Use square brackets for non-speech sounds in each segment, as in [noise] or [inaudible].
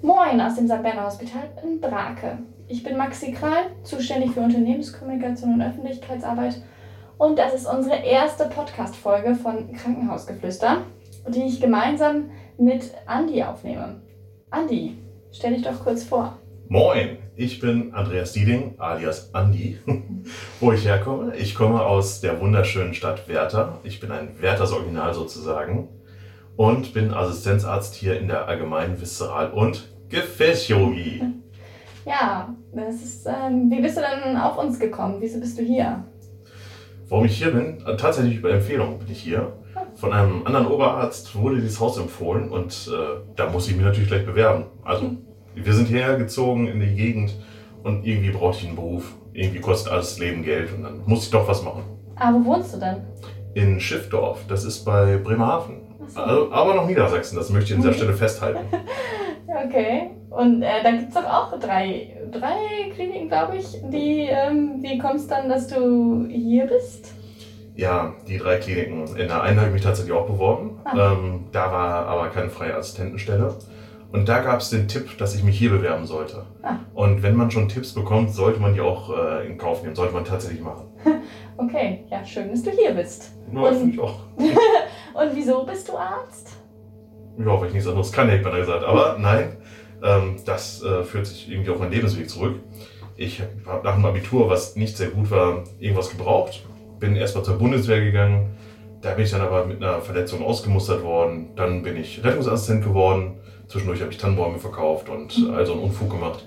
Moin aus dem St. Berner Hospital in Brake. Ich bin Maxi Kral, zuständig für Unternehmenskommunikation und Öffentlichkeitsarbeit. Und das ist unsere erste Podcast-Folge von Krankenhausgeflüster, die ich gemeinsam mit Andi aufnehme. Andi, stell dich doch kurz vor. Moin, ich bin Andreas Dieding, alias Andi. [laughs] Wo ich herkomme? Ich komme aus der wunderschönen Stadt Werther. Ich bin ein Werthers Original sozusagen und bin Assistenzarzt hier in der allgemeinen Viszeral- und Gefäßchirurgie. Ja, das ist, ähm, wie bist du dann auf uns gekommen? Wieso bist du hier? Warum ich hier bin? Äh, Tatsächlich über Empfehlung bin ich hier. Von einem anderen Oberarzt wurde dieses Haus empfohlen und äh, da muss ich mich natürlich gleich bewerben. Also wir sind hierher gezogen in die Gegend und irgendwie brauchte ich einen Beruf. Irgendwie kostet alles Leben Geld und dann muss ich doch was machen. Ah, wo wohnst du denn? In Schiffdorf, das ist bei Bremerhaven. Also, aber noch Niedersachsen, das möchte ich an dieser Stelle festhalten. [laughs] Okay. Und äh, dann gibt es doch auch drei, drei Kliniken, glaube ich. Die, ähm, wie kommst du dann, dass du hier bist? Ja, die drei Kliniken. In der einen habe ich mich tatsächlich auch beworben. Ah. Ähm, da war aber keine freie Assistentenstelle. Und da gab es den Tipp, dass ich mich hier bewerben sollte. Ah. Und wenn man schon Tipps bekommt, sollte man die auch äh, in Kauf nehmen, sollte man tatsächlich machen. [laughs] Okay, ja, schön, dass du hier bist. Ja, Und- finde ich auch. [laughs] Und wieso bist du Arzt? Ja, weil ich nichts anderes kann, hätte man da gesagt. Aber nein, ähm, das äh, führt sich irgendwie auf meinen Lebensweg zurück. Ich habe nach dem Abitur, was nicht sehr gut war, irgendwas gebraucht. Bin erstmal zur Bundeswehr gegangen. Da bin ich dann aber mit einer Verletzung ausgemustert worden. Dann bin ich Rettungsassistent geworden. Zwischendurch habe ich Tannenbäume verkauft und Mhm. all so einen Unfug gemacht.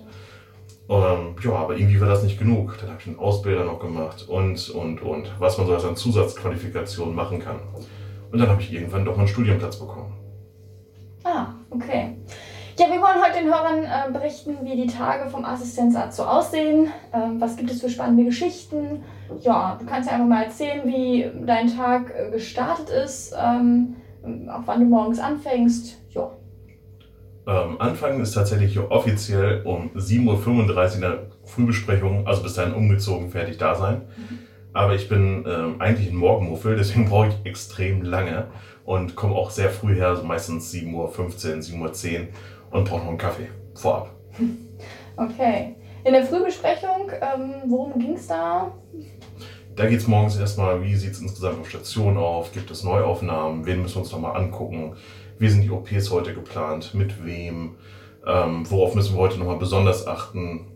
Ähm, ja, aber irgendwie war das nicht genug. Dann habe ich einen Ausbilder noch gemacht und, und, und. Was man so als an Zusatzqualifikationen machen kann. Und dann habe ich irgendwann doch mal einen Studienplatz bekommen. Ah, okay. Ja, wir wollen heute den Hörern äh, berichten, wie die Tage vom Assistenzarzt so aussehen. Ähm, was gibt es für spannende Geschichten? Ja, du kannst ja einfach mal erzählen, wie dein Tag äh, gestartet ist, ähm, auch wann du morgens anfängst. Ja. Ähm, Anfangen ist tatsächlich hier offiziell um 7.35 Uhr in der Frühbesprechung, also bis dahin umgezogen, fertig da sein. Aber ich bin ähm, eigentlich ein Morgenmuffel, deswegen [laughs] brauche ich extrem lange und komme auch sehr früh her, so meistens 7.15 Uhr, 7.10 Uhr und brauche noch einen Kaffee vorab. [laughs] Okay. In der Frühbesprechung, ähm, worum ging es da? Da geht es morgens erstmal, wie sieht es insgesamt auf Station auf, gibt es Neuaufnahmen, wen müssen wir uns nochmal angucken, wie sind die OPs heute geplant, mit wem, ähm, worauf müssen wir heute nochmal besonders achten,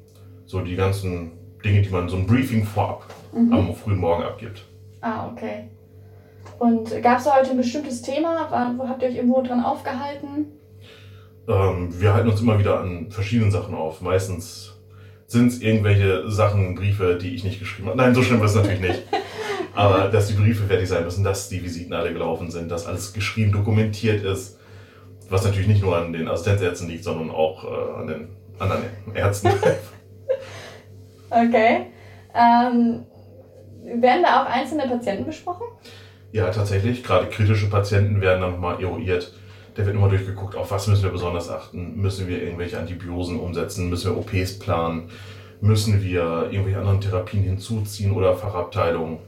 so die ganzen Dinge, die man so ein Briefing vorab Mhm. am frühen Morgen abgibt. Ah, okay. Und gab es heute ein bestimmtes Thema? War, wo habt ihr euch irgendwo dran aufgehalten? Ähm, wir halten uns immer wieder an verschiedenen Sachen auf. Meistens sind es irgendwelche Sachen, Briefe, die ich nicht geschrieben habe. Nein, so schlimm ist es natürlich nicht. [laughs] Aber dass die Briefe fertig sein müssen, dass die Visiten alle gelaufen sind, dass alles geschrieben, dokumentiert ist. Was natürlich nicht nur an den Assistenzärzten liegt, sondern auch äh, an den anderen Ärzten. [laughs] Okay. Ähm, werden da auch einzelne Patienten besprochen? ja, tatsächlich. Gerade kritische Patienten werden dann nochmal eruiert. Da wird immer durchgeguckt, auf was müssen wir besonders achten. Müssen wir irgendwelche Antibiosen umsetzen? Müssen wir OPs planen? Müssen wir irgendwelche anderen Therapien hinzuziehen oder Fachabteilungen?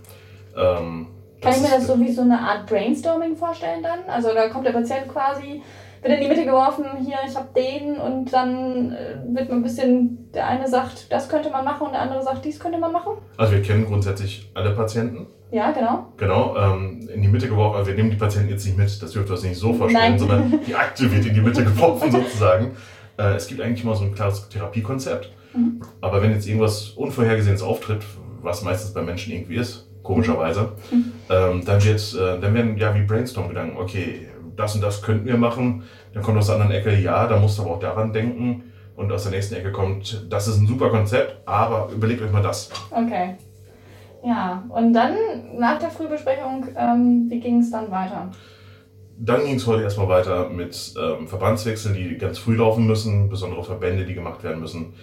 Ähm, Kann ich mir das so wie so eine Art Brainstorming vorstellen dann? Also da kommt der Patient quasi, wird in die Mitte geworfen, hier, ich habe den und dann äh, wird man ein bisschen, der eine sagt, das könnte man machen und der andere sagt, dies könnte man machen. Also wir kennen grundsätzlich alle Patienten. Ja, genau. Genau, ähm, in die Mitte geworfen. Also wir nehmen die Patienten jetzt nicht mit, das dürft ihr euch nicht so vorstellen, Nein. sondern die Akte wird in die Mitte [laughs] geworfen sozusagen. Äh, es gibt eigentlich immer so ein klares Therapiekonzept. Mhm. Aber wenn jetzt irgendwas Unvorhergesehenes auftritt, was meistens bei Menschen irgendwie ist, komischerweise, Mhm. ähm, dann, wird, äh, dann werden ja wie Brainstorm-Gedanken, okay, das und das könnten wir machen. Dann kommt aus der anderen Ecke, ja, da musst du aber auch daran denken. Und aus der nächsten Ecke kommt, das ist ein super Konzept, aber überlegt euch mal das. Okay. Ja, und dann nach der Frühbesprechung, ähm, wie ging es dann weiter? Dann ging es heute erstmal weiter mit ähm, Verbandswechseln, die ganz früh laufen müssen, besondere Verbände, die gemacht werden müssen,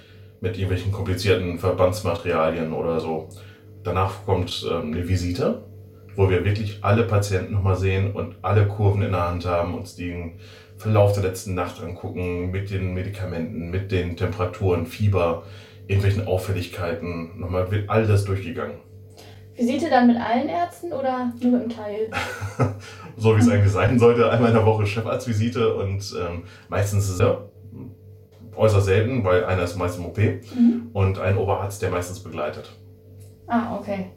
mit irgendwelchen komplizierten Verbandsmaterialien oder so. Danach kommt ähm, eine Visite, wo wir wirklich alle Patienten nochmal sehen und alle Kurven in der Hand haben, uns den Verlauf der letzten Nacht angucken, mit den Medikamenten, mit den Temperaturen, Fieber, irgendwelchen Auffälligkeiten. Nochmal wird all das durchgegangen. Visite dann mit allen Ärzten oder nur mit einem Teil? [laughs] so wie es eigentlich sein sollte. Einmal in der Woche Chefarztvisite und ähm, meistens ist es ja, äußerst selten, weil einer ist meist im OP Mhm. und ein Oberarzt, der meistens begleitet. Ah, okay.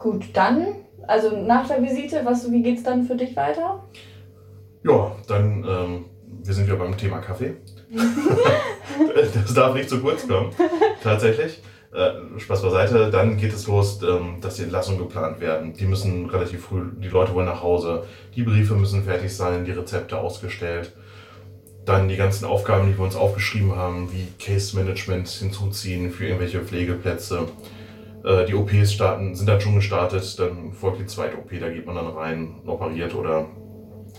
Gut, dann, also nach der Visite, was, wie geht's dann für dich weiter? Ja, dann, ähm, wir sind wieder beim Thema Kaffee. [laughs] das darf nicht zu kurz kommen, tatsächlich. Äh, Spaß beiseite, dann geht es los, ähm, dass die Entlassungen geplant werden. Die müssen relativ früh, die Leute wollen nach Hause, die Briefe müssen fertig sein, die Rezepte ausgestellt. Dann die ganzen Aufgaben, die wir uns aufgeschrieben haben, wie Case Management hinzuziehen für irgendwelche Pflegeplätze. Äh, die OPs starten, sind dann schon gestartet, dann folgt die zweite OP, da geht man dann rein, operiert oder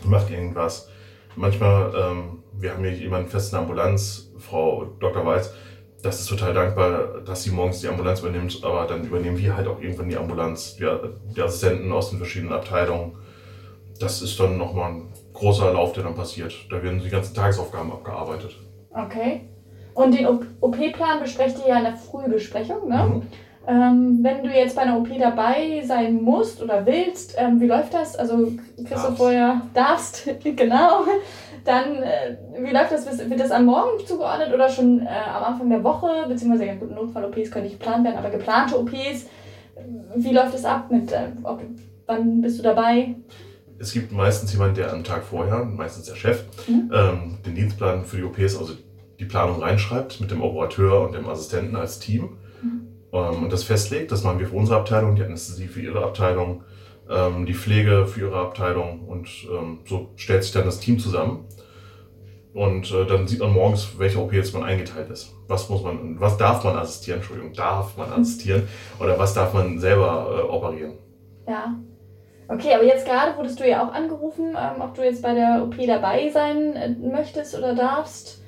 macht irgendwas. Manchmal, ähm, wir haben hier jemanden fest in der Ambulanz, Frau Dr. Weiß, das ist total dankbar, dass sie morgens die Ambulanz übernimmt, aber dann übernehmen wir halt auch irgendwann die Ambulanz, die, die Assistenten aus den verschiedenen Abteilungen. Das ist dann nochmal ein großer Lauf, der dann passiert. Da werden die ganzen Tagesaufgaben abgearbeitet. Okay. Und den OP-Plan besprecht ihr ja in der Frühbesprechung, ne? Mhm. Ähm, wenn du jetzt bei einer OP dabei sein musst oder willst, ähm, wie läuft das? Also kriegst du vorher, darfst, [laughs] genau. Dann, äh, wie läuft das? Wird das am Morgen zugeordnet oder schon äh, am Anfang der Woche? Beziehungsweise, ja gut, Notfall-OPs können nicht geplant werden, aber geplante OPs, wie läuft das ab? Mit, äh, ob, wann bist du dabei? Es gibt meistens jemanden, der am Tag vorher, meistens der Chef, Mhm. ähm, den Dienstplan für die OPs, also die Planung reinschreibt mit dem Operateur und dem Assistenten als Team Mhm. Ähm, und das festlegt. Das machen wir für unsere Abteilung, die Anästhesie für ihre Abteilung, ähm, die Pflege für ihre Abteilung und ähm, so stellt sich dann das Team zusammen. Und äh, dann sieht man morgens, welche OP jetzt man eingeteilt ist. Was muss man, was darf man assistieren, Entschuldigung, darf man assistieren oder was darf man selber äh, operieren. Ja. Okay, aber jetzt gerade wurdest du ja auch angerufen, ähm, ob du jetzt bei der OP dabei sein äh, möchtest oder darfst.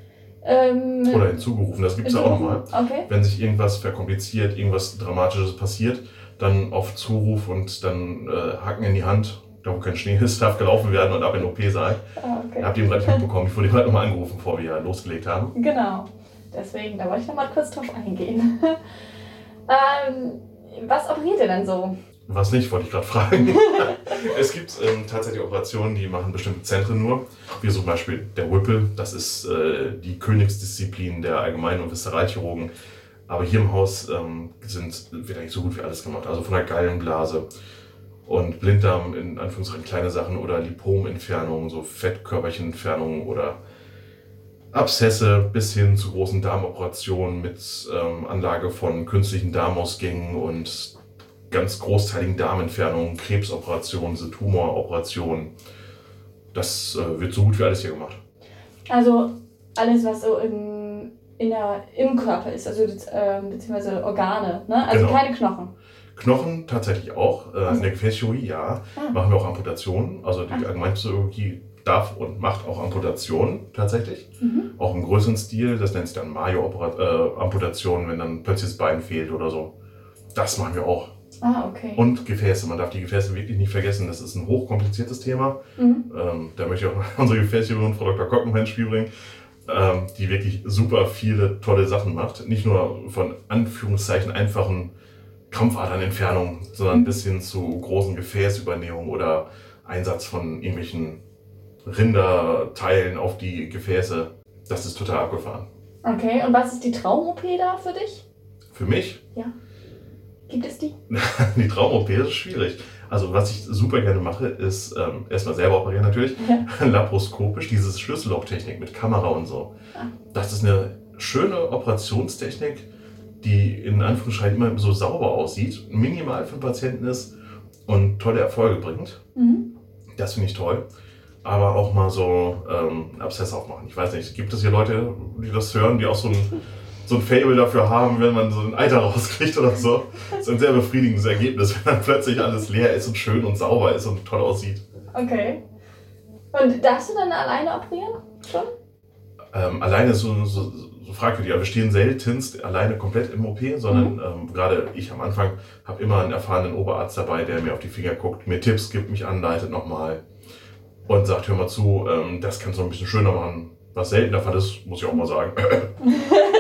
Ähm, Oder hinzugerufen, das gibt es ja auch nochmal. Okay. wenn sich irgendwas verkompliziert, irgendwas Dramatisches passiert, dann auf Zuruf und dann äh, Hacken in die Hand, da wo kein Schnee ist, darf gelaufen werden und ab in den OP-Saal. Ah, okay. Habt ihr gerade mitbekommen, ich wurde gerade nochmal angerufen, bevor wir losgelegt haben. Genau. Deswegen, da wollte ich nochmal kurz drauf eingehen. [laughs] ähm, was operiert ihr denn so? Was nicht, wollte ich gerade fragen. [laughs] es gibt ähm, tatsächlich Operationen, die machen bestimmte Zentren nur, wie zum Beispiel der Whipple, das ist äh, die Königsdisziplin der Allgemein- und Viszeralchirurgen. Aber hier im Haus ähm, sind, wird eigentlich so gut wie alles gemacht. Also von der Gallenblase und Blinddarm in Anführungszeichen kleine Sachen oder Lipomentfernungen, so Fettkörperchenentfernungen oder Abszesse bis hin zu großen Darmoperationen mit ähm, Anlage von künstlichen Darmausgängen und ganz großteiligen Darmentfernungen, Krebsoperationen, diese Tumoroperationen. Das äh, wird so gut wie alles hier gemacht. Also alles, was so im, der, im Körper ist, also ähm, beziehungsweise Organe, ne? Also Genau. keine Knochen. Knochen tatsächlich auch. Äh, Also- in der Gefäßchirurgie ja. Ah. Machen wir auch Amputationen. Also die Ah. Allgemeinchirurgie darf und macht auch Amputationen tatsächlich. Mhm. Auch im größeren Stil. Das nennt sich dann Mayo-Amputationen, wenn dann plötzlich das Bein fehlt oder so. Das machen wir auch. Ah, okay. Und Gefäße. Man darf die Gefäße wirklich nicht vergessen. Das ist ein hochkompliziertes Thema. Mhm. Ähm, da möchte ich auch [laughs] unsere Gefäßchirurgin, Frau Dr. Kocken, ins Spiel bringen, ähm, die wirklich super viele tolle Sachen macht. Nicht nur von Anführungszeichen einfachen Krampfadernentfernungen, sondern Mhm. bis hin zu großen Gefäßübernehmungen oder Einsatz von irgendwelchen Rinderteilen auf die Gefäße. Das ist total abgefahren. Okay, und was ist die Traum-OP da für dich? Für mich, Gibt es die? [laughs] die Traum-OP ist schwierig. Also was ich super gerne mache, ist ähm, erstmal selber operieren natürlich, Ja. [laughs] laparoskopisch, dieses Schlüssellochtechnik mit Kamera und so. Ah. Das ist eine schöne Operationstechnik, die in Anführungsstrichen immer so sauber aussieht, minimal für den Patienten ist und tolle Erfolge bringt. Mhm. Das finde ich toll. Aber auch mal so ähm, Abszess aufmachen. Ich weiß nicht, gibt es hier Leute, die das hören, die auch so ein, [laughs] so ein Fable dafür haben, wenn man so ein Eiter rauskriegt oder so? Das ist ein sehr befriedigendes Ergebnis, wenn dann plötzlich alles leer ist und schön und sauber ist und toll aussieht. Okay. Und darfst du dann alleine operieren? Schon? Ähm, alleine ist so, so, so fragwürdig. Ja, wir stehen seltenst alleine komplett im OP, sondern ähm, gerade ich am Anfang habe immer einen erfahrenen Oberarzt dabei, der mir auf die Finger guckt, mir Tipps gibt, mich anleitet nochmal und sagt, hör mal zu, ähm, das kannst du ein bisschen schöner machen. Was selten der Fall ist, muss ich auch mal sagen. [laughs]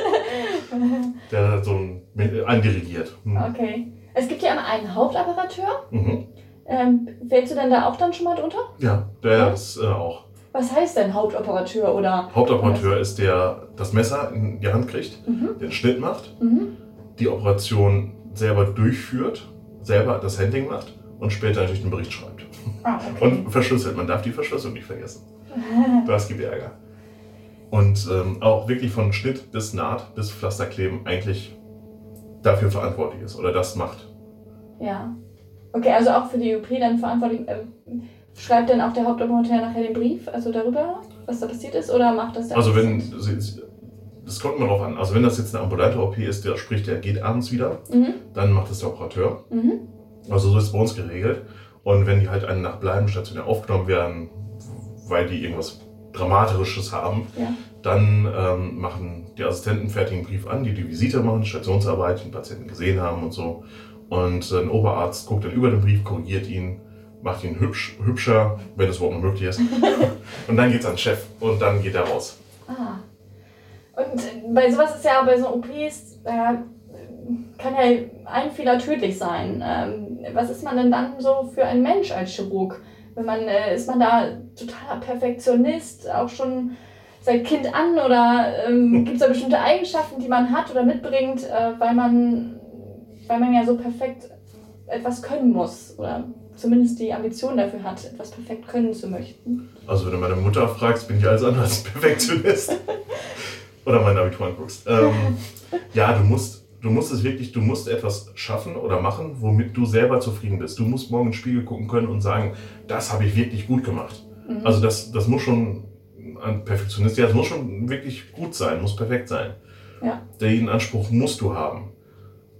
[laughs] der hat so ein, andirigiert. Hm. Okay. Es gibt ja immer einen Hauptoperateur. Mhm. Ähm, fällst du denn da auch dann schon mal drunter? Ja, der ist äh, auch. Was heißt denn Hauptoperateur oder? Hauptoperateur ist der das Messer in die Hand kriegt, Mhm. den Schnitt macht, Mhm. die Operation selber durchführt, selber das Handling macht und später natürlich den Bericht schreibt. Ah, okay. Und verschlüsselt. Man darf die Verschlüsselung nicht vergessen. [laughs] Das gibt Ärger. Und ähm, auch wirklich von Schnitt bis Naht bis Pflasterkleben eigentlich dafür verantwortlich ist oder das macht. Ja. Okay, also auch für die OP dann verantwortlich. Ähm, schreibt dann auch der Hauptoperateur nachher den Brief, also darüber, was da passiert ist, oder macht das der Also wenn, das kommt immer drauf an. Also wenn das jetzt eine ambulante OP ist, der sprich, der geht abends wieder, Mhm. dann macht es der Operateur. Mhm. Also so ist es bei uns geregelt. Und wenn die halt eine Nacht bleiben, stationär aufgenommen werden, weil die irgendwas Dramatisches haben, Ja. dann ähm, machen die Assistenten fertigen Brief an, die die Visite machen, Stationsarbeit, den Patienten gesehen haben und so. Und ein Oberarzt guckt dann über den Brief, korrigiert ihn, macht ihn hübsch, hübscher, wenn es überhaupt noch möglich ist. [laughs] und dann geht's an den Chef und dann geht er raus. Ah. Und bei sowas ist ja bei so OPs, äh, kann ja ein Fehler tödlich sein. Ähm, was ist man denn dann so für ein Mensch als Chirurg? Wenn man, äh, ist man da totaler Perfektionist, auch schon seit Kind an oder ähm, [laughs] gibt es da bestimmte Eigenschaften, die man hat oder mitbringt, äh, weil, man, weil man ja so perfekt etwas können muss oder zumindest die Ambition dafür hat, etwas perfekt können zu möchten? Also wenn du meine Mutter fragst, bin ich alles andere als [laughs] Perfektionist. [laughs] oder mein Abitur anguckst. Ähm, ja, du musst, du musst es wirklich, du musst etwas schaffen oder machen, womit du selber zufrieden bist. Du musst morgen in den Spiegel gucken können und sagen, das habe ich wirklich gut gemacht. Mhm. Also das, das muss schon ein Perfektionist, ja, das muss schon wirklich gut sein, muss perfekt sein. Ja. Den Anspruch musst du haben.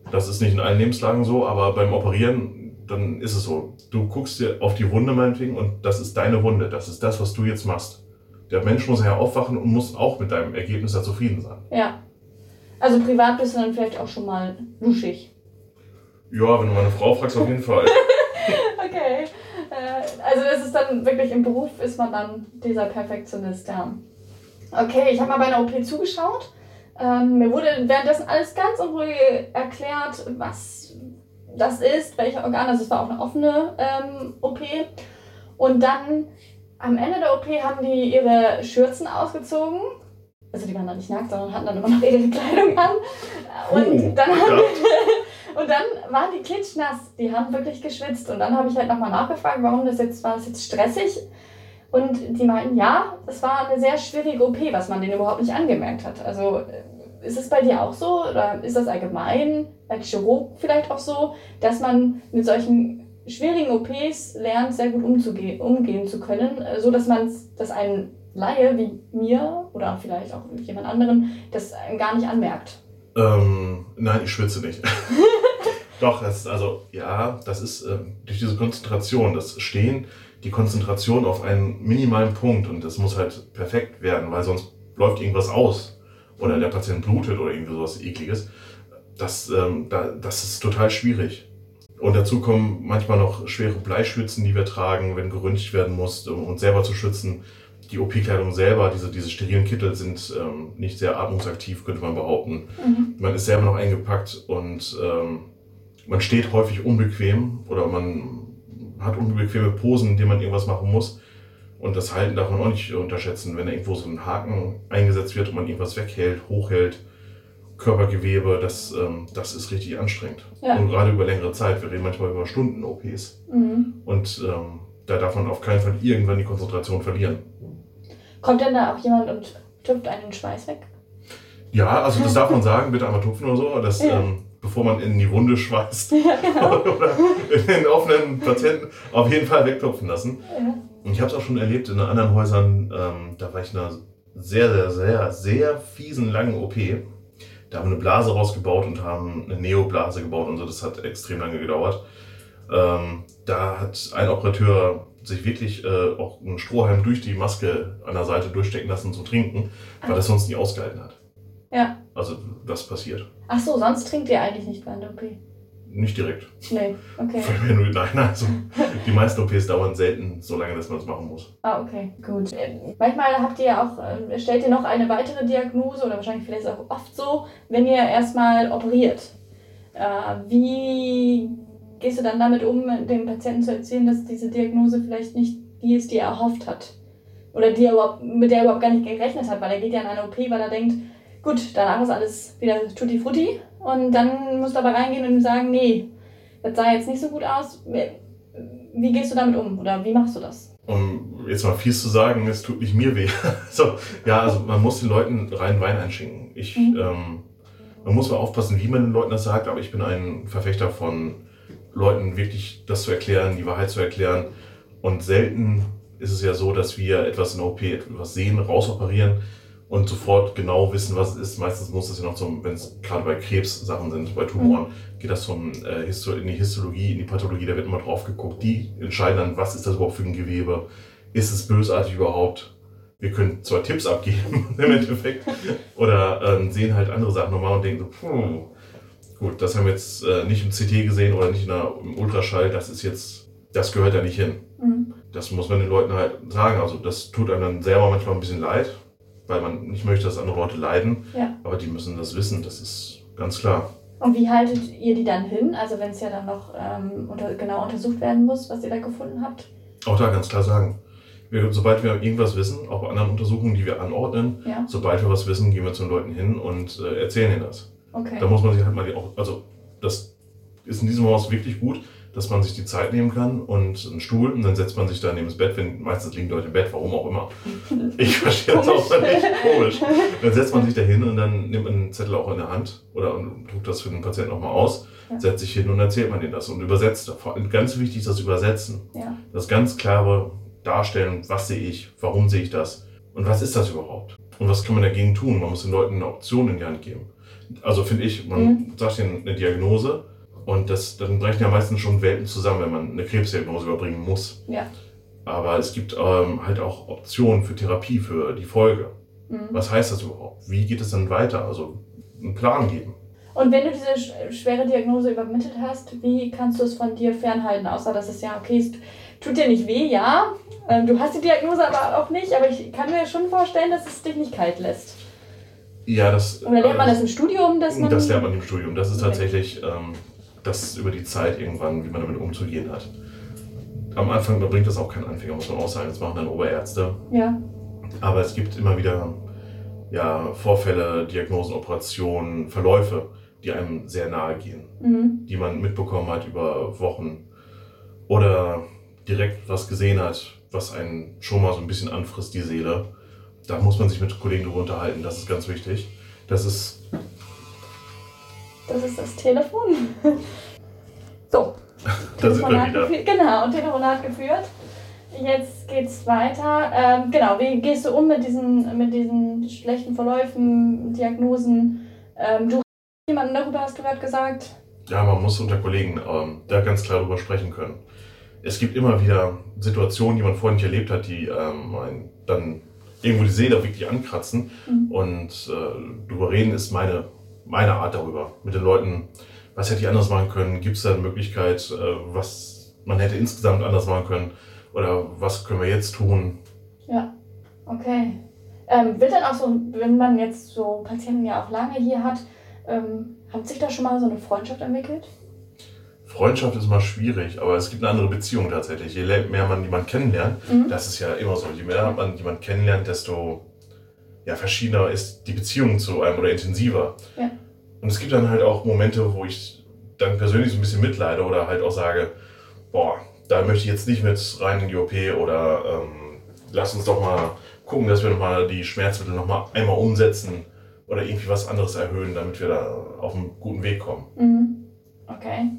Das ist nicht in allen Lebenslagen so, aber beim Operieren, dann ist es so. Du guckst dir auf die Wunde meinetwegen und das ist deine Wunde. Das ist das, was du jetzt machst. Der Mensch muss ja aufwachen und muss auch mit deinem Ergebnis da zufrieden sein. Ja. Also privat bist du dann vielleicht auch schon mal luschig. Ja, wenn du meine Frau fragst, auf jeden Fall. [laughs] Okay. Äh, also das ist dann wirklich im Beruf ist man dann dieser Perfektionist, ja. Okay, ich habe mal bei einer OP zugeschaut. Ähm, mir wurde währenddessen alles ganz in Ruhe erklärt, was das ist, welche Organe. Also es war auch eine offene ähm, OP. Und dann am Ende der OP haben die ihre Schürzen ausgezogen. Also die waren dann nicht nackt, sondern hatten dann immer noch ihre Kleidung an. Und Oh, dann haben [laughs] und dann waren die klitschnass, die haben wirklich geschwitzt. Und dann habe ich halt nochmal nachgefragt, warum das jetzt, war das jetzt stressig? Und die meinten, ja, es war eine sehr schwierige OP, was man denen überhaupt nicht angemerkt hat. Also äh, ist es bei dir auch so oder ist das allgemein als Chirurg vielleicht auch so, dass man mit solchen schwierigen OPs lernt, sehr gut umzuge umgehen zu können, äh, so dass man dass ein Laie wie mir oder vielleicht auch jemand anderen das gar nicht anmerkt. Ähm, nein, ich schwitze nicht. [laughs] Doch, das ist also, ja, das ist ähm, durch diese Konzentration, das Stehen, die Konzentration auf einen minimalen Punkt und das muss halt perfekt werden, weil sonst läuft irgendwas aus oder der Patient blutet oder irgendwie sowas ekliges. Das, ähm, da, das ist total schwierig. Und dazu kommen manchmal noch schwere Bleischützen, die wir tragen, wenn geröntgt werden muss, um uns selber zu schützen. Die OP-Kleidung selber, diese, diese sterilen Kittel sind ähm, nicht sehr atmungsaktiv, könnte man behaupten. Mhm. Man ist selber noch eingepackt und ähm, man steht häufig unbequem oder man hat unbequeme Posen, in denen man irgendwas machen muss. Und das Halten darf man auch nicht unterschätzen, wenn irgendwo so ein Haken eingesetzt wird und man irgendwas weghält, hochhält, Körpergewebe, das, ähm, das ist richtig anstrengend. Ja. Und gerade über längere Zeit, wir reden manchmal über Stunden-OPs. Mhm. Und ähm, da darf man auf keinen Fall irgendwann die Konzentration verlieren. Kommt denn da auch jemand und tupft einen den Schweiß weg? Ja, also das [laughs] darf man sagen, bitte einmal tupfen oder so, dass, Ja. ähm, bevor man in die Wunde schweißt [laughs] Ja, genau. [laughs] oder in den offenen Patienten auf jeden Fall wegtupfen lassen. Ja. Und ich habe es auch schon erlebt in anderen Häusern, ähm, da war ich in einer sehr, sehr, sehr, sehr fiesen langen OP. Da haben wir eine Blase rausgebaut und haben eine Neoblase gebaut und so. Das hat extrem lange gedauert. Ähm, da hat ein Operateur sich wirklich äh, auch einen Strohhalm durch die Maske an der Seite durchstecken lassen zum Trinken, weil das sonst nie ausgehalten hat. Ja. Also das passiert. Ach so, sonst trinkt ihr eigentlich nicht während der OP. Nicht direkt. Nee, okay. Nein, also die meisten OPs dauern selten so lange, dass man es machen muss. Ah, okay, gut. Äh, Manchmal habt ihr ja auch, äh, stellt ihr noch eine weitere Diagnose oder wahrscheinlich vielleicht auch oft so, wenn ihr erstmal operiert. Äh, wie gehst du dann damit um, dem Patienten zu erzählen, dass diese Diagnose vielleicht nicht die ist, die er erhofft hat? oder die er überhaupt, mit der er überhaupt gar nicht gerechnet hat, weil er geht ja in eine OP, weil er denkt, gut, danach ist alles wieder tutti frutti und dann musst du aber reingehen und ihm sagen, nee, das sah jetzt nicht so gut aus. Wie gehst du damit um oder wie machst du das? Um jetzt mal fies zu sagen, es tut nicht mir weh. [laughs] so, ja, also man muss den Leuten rein Wein einschinken. Ich, mhm. ähm, man muss mal aufpassen, wie man den Leuten das sagt, aber ich bin ein Verfechter von Leuten wirklich das zu erklären, die Wahrheit zu erklären. Und selten ist es ja so, dass wir etwas in OP, etwas sehen, rausoperieren und sofort genau wissen, was es ist. Meistens muss es ja noch zum, wenn es gerade bei Krebssachen sind, bei Tumoren, mhm. geht das zum, äh, in die Histologie, in die Pathologie, da wird immer drauf geguckt. Die entscheiden dann, was ist das überhaupt für ein Gewebe? Ist es bösartig überhaupt? Wir können zwar Tipps abgeben [laughs] im Endeffekt [laughs] oder ähm, sehen halt andere Sachen nochmal und denken so, puh, gut, das haben wir jetzt äh, nicht im CT gesehen oder nicht in der, im Ultraschall, das ist jetzt, das gehört da nicht hin. Mhm. Das muss man den Leuten halt sagen. Also das tut einem dann selber manchmal ein bisschen leid, weil man nicht möchte, dass andere Leute leiden. Ja. Aber die müssen das wissen, das ist ganz klar. Und wie haltet ihr die dann hin? Also wenn es ja dann noch ähm, unter, genau untersucht werden muss, was ihr da gefunden habt? Auch da ganz klar sagen. Wir, sobald wir irgendwas wissen, auch bei anderen Untersuchungen, die wir anordnen, ja. sobald wir was wissen, gehen wir zu den Leuten hin und äh, erzählen ihnen das. Okay. Da muss man sich halt mal auch, also das ist in diesem Haus wirklich gut, dass man sich die Zeit nehmen kann und einen Stuhl und dann setzt man sich da neben das Bett, wenn meistens liegen Leute im Bett, warum auch immer. [laughs] Ich verstehe das auch nicht komisch. Dann setzt man sich da hin und dann nimmt man einen Zettel auch in der Hand oder druckt das für den Patienten nochmal aus, ja. setzt sich hin und erzählt man denen das und übersetzt. Ganz wichtig ist das Übersetzen. Ja. Das ganz klare Darstellen, was sehe ich, warum sehe ich das und was ist das überhaupt? Und was kann man dagegen tun? Man muss den Leuten eine Option in die Hand geben. Also finde ich, man mhm. sagt ihnen eine Diagnose und das, dann brechen ja meistens schon Welten zusammen, wenn man eine Krebsdiagnose überbringen muss. Ja. Aber es gibt ähm, halt auch Optionen für Therapie, für die Folge. Mhm. Was heißt das überhaupt? Wie geht es dann weiter? Also einen Plan geben. Und wenn du diese schwere Diagnose übermittelt hast, wie kannst du es von dir fernhalten? Außer dass es ja, okay, es tut dir nicht weh, ja. Ähm, du hast die Diagnose aber auch nicht, aber ich kann mir schon vorstellen, dass es dich nicht kalt lässt. Ja, das. Oder lernt man das im Studium? Dass man das lernt man im Studium. Das ist tatsächlich ähm, das über die Zeit irgendwann, wie man damit umzugehen hat. Am Anfang bringt das auch kein Anfänger, muss man auch sagen. Das machen dann Oberärzte. Ja. Aber es gibt immer wieder ja, Vorfälle, Diagnosen, Operationen, Verläufe, die einem sehr nahe gehen, mhm. die man mitbekommen hat über Wochen oder direkt was gesehen hat, was einen schon mal so ein bisschen anfrisst, die Seele. Da muss man sich mit Kollegen darüber unterhalten, das ist ganz wichtig. Das ist das ist das Telefon. [laughs] so. da sind wir wieder. Geführt. Genau, Telefonat geführt. Jetzt geht's weiter. Ähm, genau, wie gehst du um mit diesen, mit diesen schlechten Verläufen, Diagnosen? Ähm, du hast jemanden darüber, hast du gerade gesagt? Ja, man muss unter Kollegen ähm, da ganz klar drüber sprechen können. Es gibt immer wieder Situationen, die man vorher nicht erlebt hat, die ähm, dann irgendwo die Seele wirklich ankratzen. Mhm. Und äh, drüber reden ist meine meine Art darüber. Mit den Leuten, was hätte ich anders machen können? Gibt es da eine Möglichkeit, äh, was man hätte insgesamt anders machen können? Oder was können wir jetzt tun? Ja, okay. Ähm, wird dann auch so, wenn man jetzt so Patienten ja auch lange hier hat, ähm, hat sich da schon mal so eine Freundschaft entwickelt? Freundschaft ist mal schwierig, aber es gibt eine andere Beziehung tatsächlich. Je mehr man jemanden kennenlernt, mhm. das ist ja immer so, je mehr man jemanden kennenlernt, desto ja, verschiedener ist die Beziehung zu einem oder intensiver. Ja. Und es gibt dann halt auch Momente, wo ich dann persönlich so ein bisschen mitleide oder halt auch sage, boah, da möchte ich jetzt nicht mit rein in die OP oder ähm, lass uns doch mal gucken, dass wir nochmal die Schmerzmittel nochmal einmal umsetzen oder irgendwie was anderes erhöhen, damit wir da auf einen guten Weg kommen. Mhm. Okay.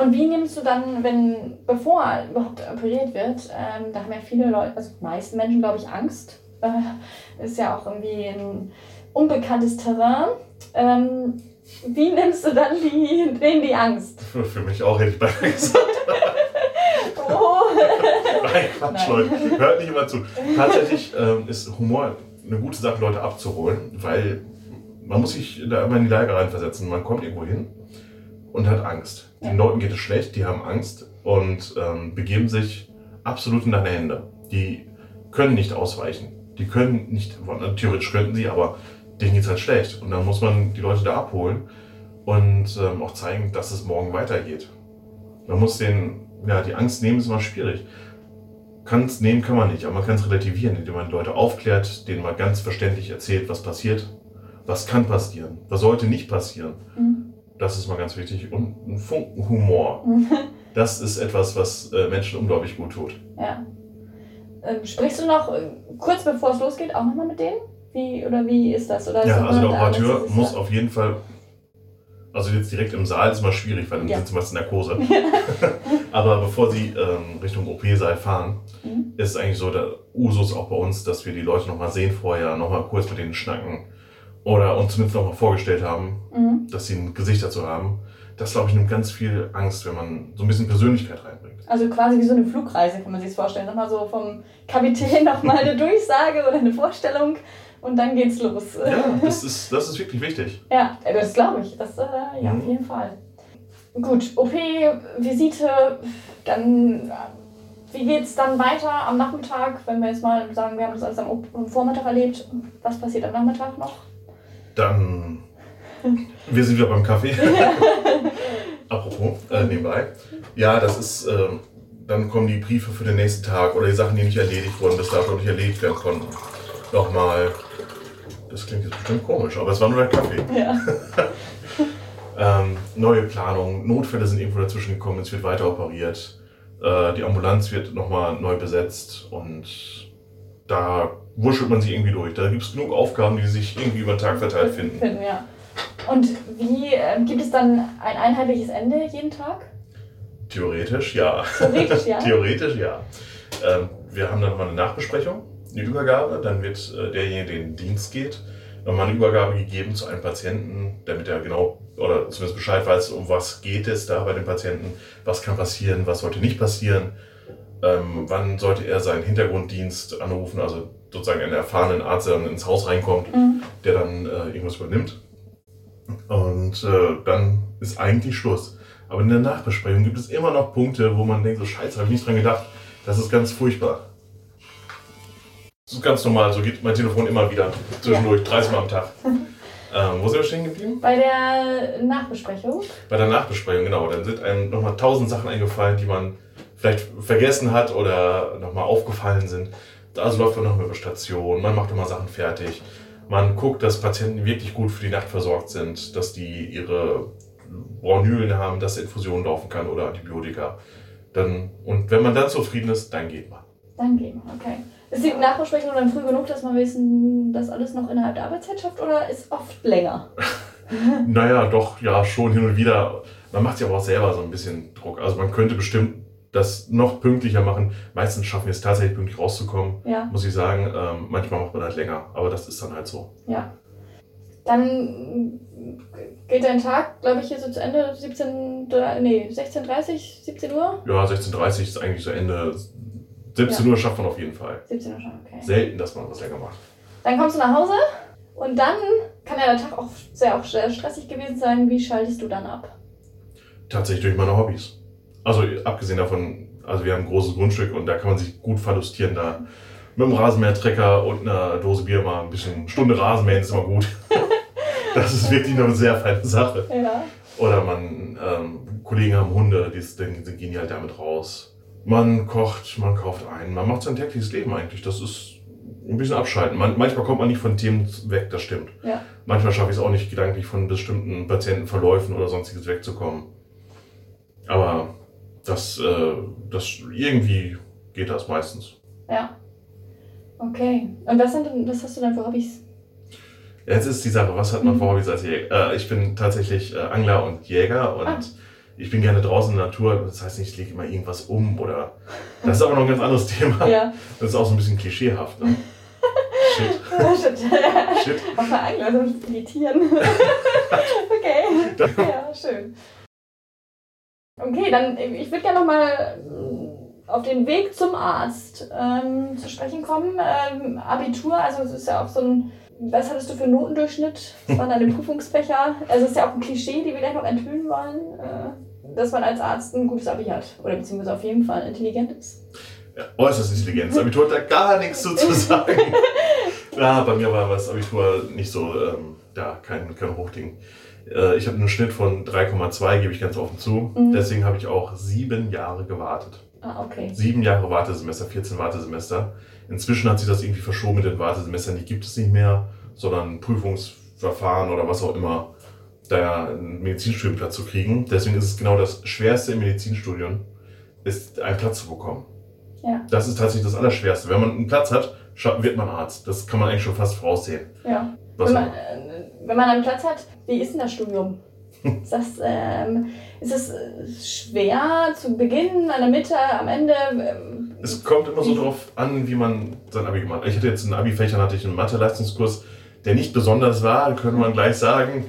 Und wie nimmst du dann, wenn, bevor überhaupt operiert wird, ähm, da haben ja viele Leute, also die meisten Menschen, glaube ich, Angst äh, ist ja auch irgendwie ein unbekanntes Terrain. Ähm, wie nimmst du dann die, denen die Angst? Für, für mich auch, hätte ich beinahe gesagt. [laughs] oh. Nein, Quatsch, Leute. Hört nicht immer zu. Tatsächlich ähm, ist Humor eine gute Sache, Leute abzuholen, weil man muss sich da immer in die Lage reinversetzen. Man kommt irgendwo hin und hat Angst. Den Leuten geht es schlecht, die haben Angst und ähm, begeben sich absolut in deine Hände. Die können nicht ausweichen die können nicht, theoretisch könnten sie, aber denen geht es halt schlecht. Und dann muss man die Leute da abholen und ähm, auch zeigen, dass es morgen weitergeht. Man muss denen, ja, die Angst nehmen ist immer schwierig. kann es nehmen, kann man nicht, aber man kann es relativieren, indem man Leute aufklärt, denen man ganz verständlich erzählt, was passiert, was kann passieren, was sollte nicht passieren. Mhm. Das ist mal ganz wichtig. Und ein Funken Humor. [laughs] Das ist etwas, was äh, Menschen unglaublich gut tut. Ja. Ähm, sprichst du noch äh, kurz bevor es losgeht auch nochmal mit denen? Wie oder wie ist das? Oder Ja, also der da, Operateur ist muss auf jeden Fall, also jetzt direkt im Saal ist mal schwierig, weil dann Ja. sind sie meist in Narkose. [laughs] [laughs] Aber bevor sie ähm, Richtung OP-Saal fahren, Mhm. ist es eigentlich so der Usus auch bei uns, dass wir die Leute nochmal sehen vorher, nochmal kurz mit denen schnacken oder uns zumindest nochmal vorgestellt haben, Mhm. dass sie ein Gesicht dazu haben. Das, glaube ich, nimmt ganz viel Angst, wenn man so ein bisschen Persönlichkeit reinbringt. Also quasi wie so eine Flugreise, kann man sich das vorstellen. Nochmal so vom Kapitän [laughs] nochmal eine Durchsage oder eine Vorstellung und dann geht's los. Ja, das ist, das ist wirklich wichtig. [laughs] Ja, das glaube ich. Das, äh, ja, Mhm. auf jeden Fall. Gut, OP, Visite, dann, äh, wie geht's dann weiter am Nachmittag? Wenn wir jetzt mal sagen, wir haben das alles am Vormittag erlebt, was passiert am Nachmittag noch? Dann, wir sind wieder beim Kaffee. [laughs] Apropos, äh, nebenbei. Ja, das ist, ähm, dann kommen die Briefe für den nächsten Tag oder die Sachen, die nicht erledigt wurden, bis dato nicht erledigt werden konnten. Nochmal, das klingt jetzt bestimmt komisch, aber es war nur der Kaffee. Ja. [laughs] Ähm, neue Planung, Notfälle sind irgendwo dazwischen gekommen, es wird weiter operiert. Äh, die Ambulanz wird nochmal neu besetzt und da wurschtelt man sich irgendwie durch. Da gibt es genug Aufgaben, die sich irgendwie über den Tag verteilt finden. Finden, ja. Und wie äh, gibt es dann ein einheitliches Ende jeden Tag? Theoretisch ja. Theoretisch, ja. [laughs] Theoretisch ja. Ähm, wir haben dann nochmal eine Nachbesprechung, eine Übergabe. Dann wird äh, derjenige, der in den Dienst geht, nochmal eine Übergabe gegeben zu einem Patienten, damit er genau oder zumindest Bescheid weiß, um was geht es da bei dem Patienten, was kann passieren, was sollte nicht passieren, ähm, wann sollte er seinen Hintergrunddienst anrufen, also sozusagen einen erfahrenen Arzt, der dann ins Haus reinkommt, Mhm. der dann äh, irgendwas übernimmt. Und äh, dann ist eigentlich Schluss. Aber in der Nachbesprechung gibt es immer noch Punkte, wo man denkt, so scheiße, habe ich nicht dran gedacht. Das ist ganz furchtbar. Das ist ganz normal, so geht mein Telefon immer wieder zwischendurch, 30 Mal am Tag. [laughs] ähm, wo sind wir stehen geblieben? Bei der Nachbesprechung. Bei der Nachbesprechung, genau. Dann sind einem nochmal tausend Sachen eingefallen, die man vielleicht vergessen hat oder nochmal aufgefallen sind. Also läuft man nochmal über Station, man macht nochmal Sachen fertig. Man guckt, dass Patienten wirklich gut für die Nacht versorgt sind, dass die ihre Bronhylen haben, dass Infusion laufen kann oder Antibiotika. Dann, und wenn man dann zufrieden ist, dann geht man. Dann gehen wir, okay. Ist die Nachbesprechung dann früh genug, dass man wissen, das alles noch innerhalb der Arbeitszeit schafft oder ist oft länger? [laughs] Naja, doch, ja, schon hin und wieder. Man macht sich aber auch selber so ein bisschen Druck. Also man könnte bestimmt das noch pünktlicher machen. Meistens schaffen wir es tatsächlich pünktlich rauszukommen, Ja, muss ich sagen. Ähm, manchmal macht man halt länger, aber das ist dann halt so. ja. Dann geht dein Tag, glaube ich, hier so zu Ende 17, dre- nee, 16.30, 17 Uhr? Ja, 16.30 ist eigentlich so Ende. 17 Uhr schafft man auf jeden Fall. 17 Uhr schon, okay. Selten, dass man was länger macht. Dann kommst du nach Hause und dann kann ja der Tag auch sehr, auch sehr stressig gewesen sein. Wie schaltest du dann ab? Tatsächlich durch meine Hobbys. Also abgesehen davon, also wir haben ein großes Grundstück und da kann man sich gut verlustieren. Da mit einem Rasenmähertrecker und einer Dose Bier mal ein bisschen Stunde Rasenmähen ist immer gut. [laughs] das ist wirklich eine sehr feine Sache. Ja. Oder man, ähm, Kollegen haben Hunde, die, die, die gehen die halt damit raus. Man kocht, man kauft ein, man macht sein tägliches Leben eigentlich. Das ist ein bisschen abschalten. Man, manchmal kommt man nicht von Themen weg, das stimmt. Ja. Manchmal schaffe ich es auch nicht, gedanklich von bestimmten Patientenverläufen oder sonstiges wegzukommen. Aber das, äh, das irgendwie geht das meistens. Ja. Okay. Und was, sind was hast du denn für Hobbys? Jetzt ist die Sache, was hat man Mhm. für Hobbys als Jäger? Äh, ich bin tatsächlich äh, Angler und Jäger und Ah. ich bin gerne draußen in der Natur. Das heißt nicht, ich lege immer irgendwas um oder. Das ist aber noch ein ganz anderes Thema. [laughs] Ja. Das ist auch so ein bisschen klischeehaft. Ne? Shit. [laughs] Shit. Shit. Auf der Angler, also meditieren. [laughs] okay. Ja, schön. Okay, dann ich würde gerne nochmal auf den Weg zum Arzt ähm, zu sprechen kommen. Ähm, Abitur, also es ist ja auch so ein. Was hattest du für einen Notendurchschnitt? Was waren deine [laughs] Prüfungsfächer? Also es ist ja auch ein Klischee, die wir gleich noch enthüllen wollen, äh, dass man als Arzt ein gutes Abi hat. Oder beziehungsweise auf jeden Fall intelligent ist. Ja, äußerst intelligent. Das Abitur hat da gar nichts zu, zu sagen. [laughs] ja, bei mir war das Abitur nicht so, ähm, ja, kein, kein Hochding. Äh, ich habe einen Schnitt von 3,2, gebe ich ganz offen zu. Mhm. Deswegen habe ich auch sieben Jahre gewartet. Ah, okay. Sieben Jahre Wartesemester, 14 Wartesemester. Inzwischen hat sich das irgendwie verschoben mit den Wartesemestern. Die gibt es nicht mehr, sondern Prüfungsverfahren oder was auch immer, da einen Medizinstudienplatz zu kriegen. Deswegen ist es genau das Schwerste im Medizinstudium, ist einen Platz zu bekommen. Ja. Das ist tatsächlich das Allerschwerste. Wenn man einen Platz hat, wird man Arzt. Das kann man eigentlich schon fast voraussehen. Ja. Wenn man, äh, wenn man einen Platz hat, wie ist denn das Studium? [laughs] Ist das, ähm, ist es äh, schwer zu Beginn, an der Mitte, am Ende? Ähm, Es kommt immer so drauf an, wie man sein Abi gemacht hat. Ich hatte jetzt in Abi-Fächern hatte ich einen Mathe-Leistungskurs, der nicht besonders war, könnte man gleich sagen.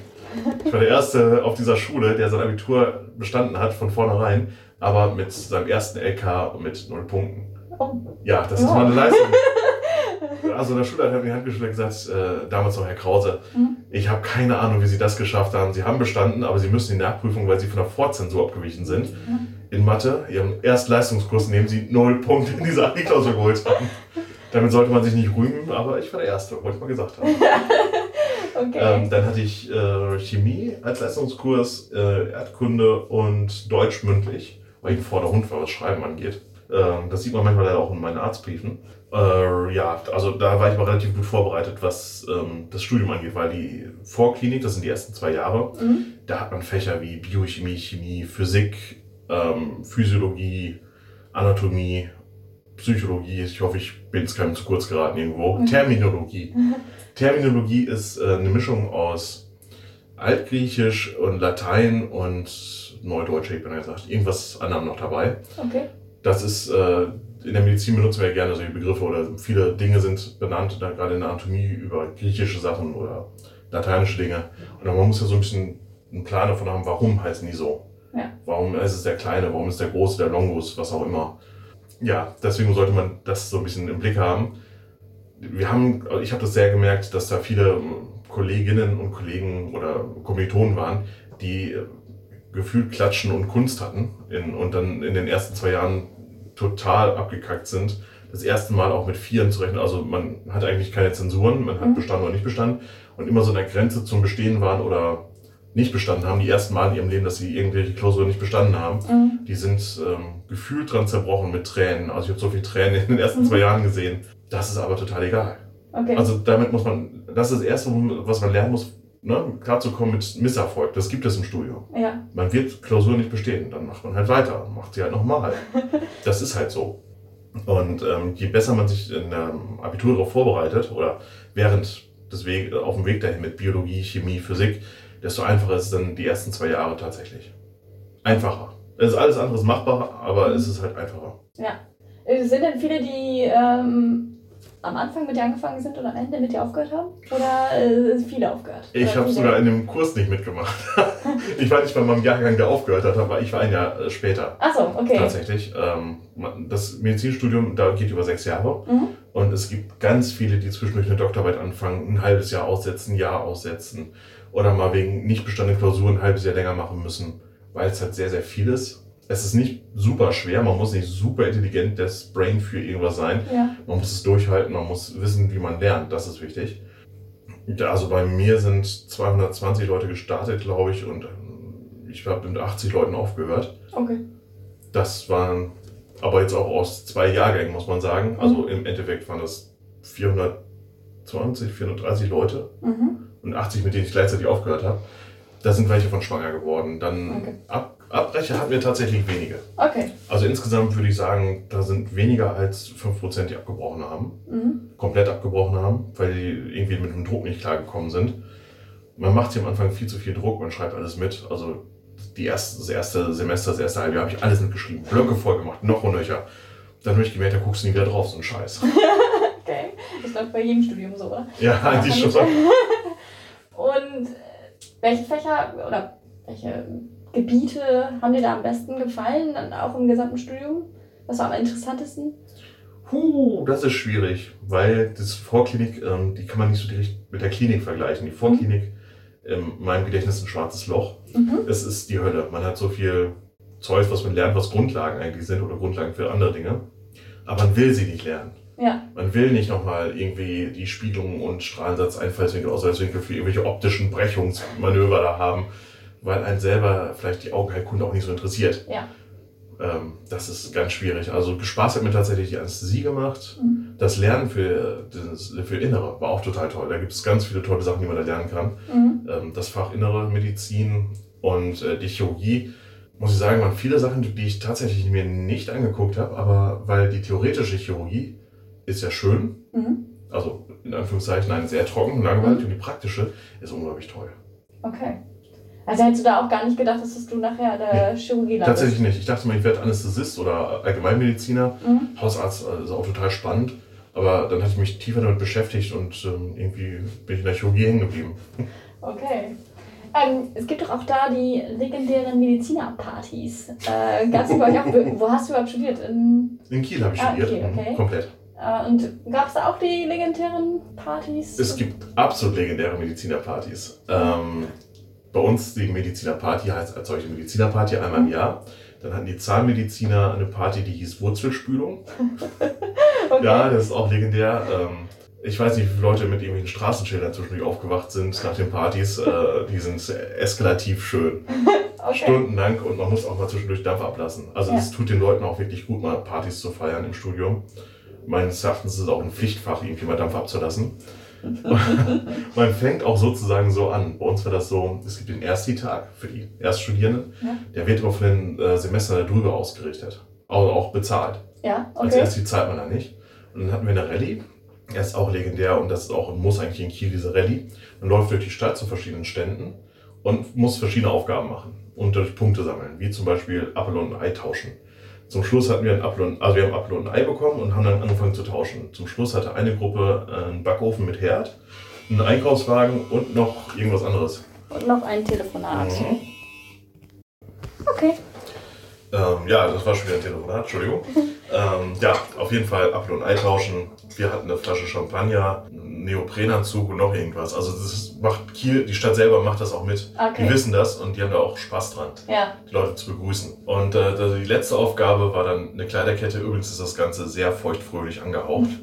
Ich war der Erste auf dieser Schule, der sein Abitur bestanden hat von vornherein, aber mit seinem ersten LK mit null Punkten. Oh. Ja, das ist Wow. mal eine Leistung. [laughs] Also der Schulleiter hat mir die Hand geschüttelt und gesagt, äh, damals noch Herr Krause, Mhm. ich habe keine Ahnung, wie Sie das geschafft haben. Sie haben bestanden, aber Sie müssen die Nachprüfung, weil Sie von der Vorzensur abgewichen sind. Mhm. In Mathe, Ihrem Erstleistungskurs, nehmen Sie null Punkte in dieser Abi-Klausur geholt haben. Damit sollte man sich nicht rühmen, aber ich war der Erste, wollte ich mal gesagt haben. [laughs] Okay. Ähm, dann hatte ich äh, Chemie als Leistungskurs, äh, Erdkunde und Deutsch mündlich, weil ich ein vorder Hund war, was Schreiben angeht. Ähm, das sieht man manchmal leider auch in meinen Arztbriefen. Äh, ja, also da war ich mal relativ gut vorbereitet, was ähm, das Studium angeht, weil die Vorklinik, das sind die ersten zwei Jahre, Mhm. da hat man Fächer wie Biochemie, Chemie, Physik, ähm, Physiologie, Anatomie, Psychologie, ich hoffe, ich bin es keinem zu kurz geraten irgendwo, Mhm. Terminologie. [laughs] Terminologie ist äh, eine Mischung aus Altgriechisch und Latein und Neudeutsch, ich bin gesagt, irgendwas anderem noch dabei. Okay. Das ist, äh, in der Medizin benutzen wir ja gerne solche Begriffe oder viele Dinge sind benannt, da gerade in der Anatomie über griechische Sachen oder lateinische Dinge. Und man muss ja so ein bisschen einen Plan davon haben, warum heißen die so. Ja. Warum ist es der Kleine, warum ist der Große, der Longus, was auch immer. Ja, deswegen sollte man das so ein bisschen im Blick haben. Wir haben, also ich habe das sehr gemerkt, dass da viele Kolleginnen und Kollegen oder Kommilitonen waren, die gefühlt Klatschen und Kunst hatten in, und dann in den ersten zwei Jahren total abgekackt sind. Das erste Mal auch mit Vieren zu rechnen. Also man hat eigentlich keine Zensuren, man hat Mhm. bestanden oder nicht bestanden und immer so der Grenze zum Bestehen waren oder nicht bestanden haben. Die ersten Mal in ihrem Leben, dass sie irgendwelche Klausuren nicht bestanden haben, Mhm. die sind ähm, gefühlt dran zerbrochen mit Tränen. Also ich habe so viel Tränen in den ersten Mhm. zwei Jahren gesehen. Das ist aber total egal. Okay. Also damit muss man, das ist das Erste, was man lernen muss, ne, klarzukommen mit Misserfolg. Das gibt es im Studium. ja. Man wird Klausur nicht bestehen, dann macht man halt weiter, macht sie halt nochmal. [laughs] Das ist halt so. Und ähm, je besser man sich in der Abitur darauf vorbereitet oder während des Weg, auf dem Weg dahin mit Biologie, Chemie, Physik, desto einfacher ist es dann die ersten zwei Jahre tatsächlich. Einfacher. Es ist alles andere ist machbar, aber es ist halt einfacher. Äh, Sind denn viele, die ähm, am Anfang mit dir angefangen sind und am Ende mit dir aufgehört haben? Oder äh, sind viele aufgehört? Ich habe sogar in dem Kurs nicht mitgemacht. [laughs] ich war nicht bei meinem Jahrgang, der aufgehört hat, aber ich war ein Jahr äh, später. Ach so, okay. Tatsächlich. Ähm, das Medizinstudium, da geht über sechs Jahre. Mhm. Und es gibt ganz viele, die zwischendurch eine Doktorarbeit anfangen, ein halbes Jahr aussetzen, ein Jahr aussetzen. Oder mal wegen nicht bestandenen Klausuren ein halbes Jahr länger machen müssen, weil es halt sehr, sehr viel ist. Es ist nicht super schwer, man muss nicht super intelligent das Brain für irgendwas sein. Ja. Man muss es durchhalten, man muss wissen, wie man lernt, das ist wichtig. Also bei mir sind 220 Leute gestartet, glaube ich, und ähm, ich habe mit 80 Leuten aufgehört. Okay. Das waren aber jetzt auch aus zwei Jahrgängen, muss man sagen. Also im Endeffekt waren das 420, 430 Leute Mhm. und 80, mit denen ich gleichzeitig aufgehört habe. Da sind welche von schwanger geworden. Dann Okay. Ab, Abbrecher hatten wir tatsächlich wenige. Okay. Also insgesamt würde ich sagen, da sind weniger als 5%, die abgebrochen haben. Mhm. Komplett abgebrochen haben, weil die irgendwie mit dem Druck nicht klargekommen sind. Man macht hier am Anfang viel zu viel Druck, man schreibt alles mit. Also die erste, das erste Semester, das erste Halbjahr habe ich alles mitgeschrieben. Blöcke voll gemacht, noch und nöcher. Dann habe ich gemerkt, da guckst du nie wieder drauf, so ein Scheiß. [laughs] Okay. Ich glaube bei jedem Studium so, oder? Ja, eigentlich schon. [laughs] Und äh, welche Fächer oder welche Gebiete haben dir da am besten gefallen, dann auch im gesamten Studium? Was war am interessantesten? Huh, das ist schwierig, weil das Vorklinik, ähm, die kann man nicht so direkt mit der Klinik vergleichen. Die Vorklinik, in meinem Gedächtnis ist ein schwarzes Loch. Mhm. Es ist die Hölle. Man hat so viel Zeug, was man lernt, was Grundlagen eigentlich sind oder Grundlagen für andere Dinge. Aber man will sie nicht lernen. Ja. Man will nicht nochmal irgendwie die Spiegelung und Strahlensatz, Einfallswinkel, Ausfallswinkel für irgendwelche optischen Brechungsmanöver da haben, weil einen selber vielleicht die Augenheilkunde auch nicht so interessiert. Ja. ähm, das ist ganz schwierig. Also Spaß hat mir tatsächlich die Anästhesie gemacht. Mhm. Das Lernen für, das, für Innere war auch total toll. Da gibt es ganz viele tolle Sachen, die man da lernen kann. Mhm. Ähm, das Fach Innere Medizin und äh, die Chirurgie, muss ich sagen, waren viele Sachen, die ich tatsächlich mir nicht angeguckt habe, aber weil die theoretische Chirurgie ist ja schön, Mhm. also in Anführungszeichen nein, sehr trocken, langweilig Mhm. und die praktische ist unglaublich toll. Okay. Also hättest du da auch gar nicht gedacht, dass du nachher der Chirurgie landest? Tatsächlich nicht. Ich dachte mal, ich werde Anästhesist oder Allgemeinmediziner. Mhm. Hausarzt ist auch total spannend. Aber dann hatte ich mich tiefer damit beschäftigt und ähm, irgendwie bin ich in der Chirurgie hängen geblieben. Okay. Ähm, es gibt doch auch da die legendären Medizinerpartys. Äh, gab's bei euch auch? [laughs] Wo hast du überhaupt studiert? In, In Kiel habe ich Ah, studiert. Kiel, okay. Mhm, Komplett. äh, und gab es da auch die legendären Partys? Es gibt absolut legendäre Medizinerpartys. Ähm, bei uns die Medizinerparty heißt als solche Medizinerparty einmal im Jahr. Dann hatten die Zahnmediziner eine Party, die hieß Wurzelspülung. [laughs] Okay. Ja, das ist auch legendär. Ähm, ich weiß nicht, wie viele Leute mit irgendwelchen Straßenschildern zwischendurch aufgewacht sind nach den Partys. Äh, die sind eskalativ schön. [laughs] okay. Stundenlang und man muss auch mal zwischendurch Dampf ablassen. Also Ja. es tut den Leuten auch wirklich gut, mal Partys zu feiern im Studium. Meines Erachtens ist es auch ein Pflichtfach, irgendwie mal Dampf abzulassen. [laughs] man fängt auch sozusagen so an. Bei uns war das so, es gibt den Ersti-Tag für die Erststudierenden. Ja. Der wird immer von den äh, Semestern darüber ausgerichtet. Also auch bezahlt. Ja, Als okay. Ersti zahlt man da nicht. Und dann hatten wir eine Rallye. Er ist auch legendär und das ist auch und muss eigentlich in Kiel diese Rallye. Man läuft durch die Stadt zu verschiedenen Ständen und muss verschiedene Aufgaben machen und durch Punkte sammeln, wie zum Beispiel Apfel und ein Ei tauschen. Zum Schluss hatten wir ein und, also wir haben und ein Ei bekommen und haben dann angefangen zu tauschen. Zum Schluss hatte eine Gruppe äh, einen Backofen mit Herd, einen Einkaufswagen und noch irgendwas anderes. Und noch ein Telefonat. Mhm. Okay. Ähm, ja, das war schon wieder ein Telefonat, Entschuldigung. [laughs] ähm, ja, auf jeden Fall Apfel und Ei tauschen. Wir hatten eine Flasche Champagner, Neoprenanzug und noch irgendwas. Also das macht Kiel, die Stadt selber macht das auch mit. Okay. Die wissen das und die haben da auch Spaß dran, Ja. die Leute zu begrüßen. Und äh, die letzte Aufgabe war dann eine Kleiderkette. Übrigens ist das Ganze sehr feuchtfröhlich angehaucht. [laughs]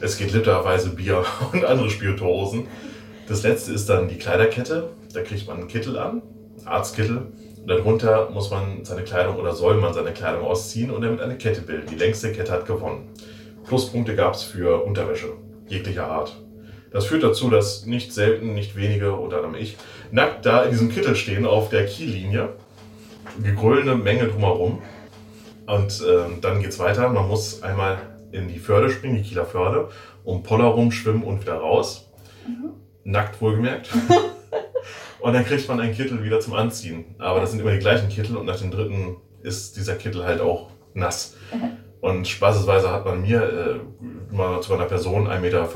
Es geht literweise Bier [laughs] und andere Spirituosen. Das letzte ist dann die Kleiderkette. Da kriegt man einen Kittel an, einen Arztkittel. Und darunter muss man seine Kleidung oder soll man seine Kleidung ausziehen und damit eine Kette bilden. Die längste Kette hat gewonnen. Pluspunkte gab es für Unterwäsche jeglicher Art. Das führt dazu, dass nicht selten, nicht wenige, unter anderem ich, nackt da in diesem Kittel stehen auf der Kiellinie. Gegröllene Menge drumherum. Und ähm, dann geht's weiter. Man muss einmal in die Förde springen, die Kieler Förde, um Poller rumschwimmen und wieder raus. Nackt wohlgemerkt. [laughs] und dann kriegt man einen Kittel wieder zum Anziehen. Aber das sind immer die gleichen Kittel und nach dem dritten ist dieser Kittel halt auch nass. [laughs] Und spaßesweise hat man mir äh, mal zu einer Person 1,85 Meter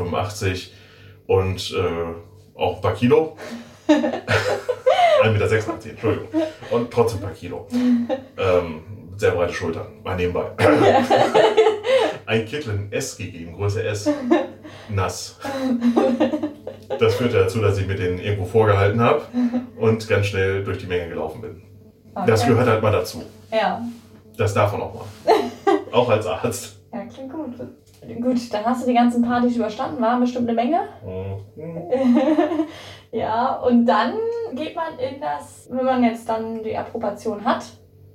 und äh, auch ein paar Kilo. [laughs] 1,86 Meter, Entschuldigung. Und trotzdem ein paar Kilo. Ähm, sehr breite Schultern, mal nebenbei. [laughs] ein Kittel in S gegeben, Größe S. Nass. Das führte dazu, dass ich mit denen irgendwo vorgehalten habe und ganz schnell durch die Menge gelaufen bin. Das Okay. gehört halt mal dazu. Ja. Das darf man auch mal. [laughs] Auch als Arzt. Ja, klingt gut. Gut, dann hast du die ganzen Partys überstanden, war bestimmt eine Menge. Mhm. [laughs] ja, und dann geht man in das, wenn man jetzt dann die Approbation hat,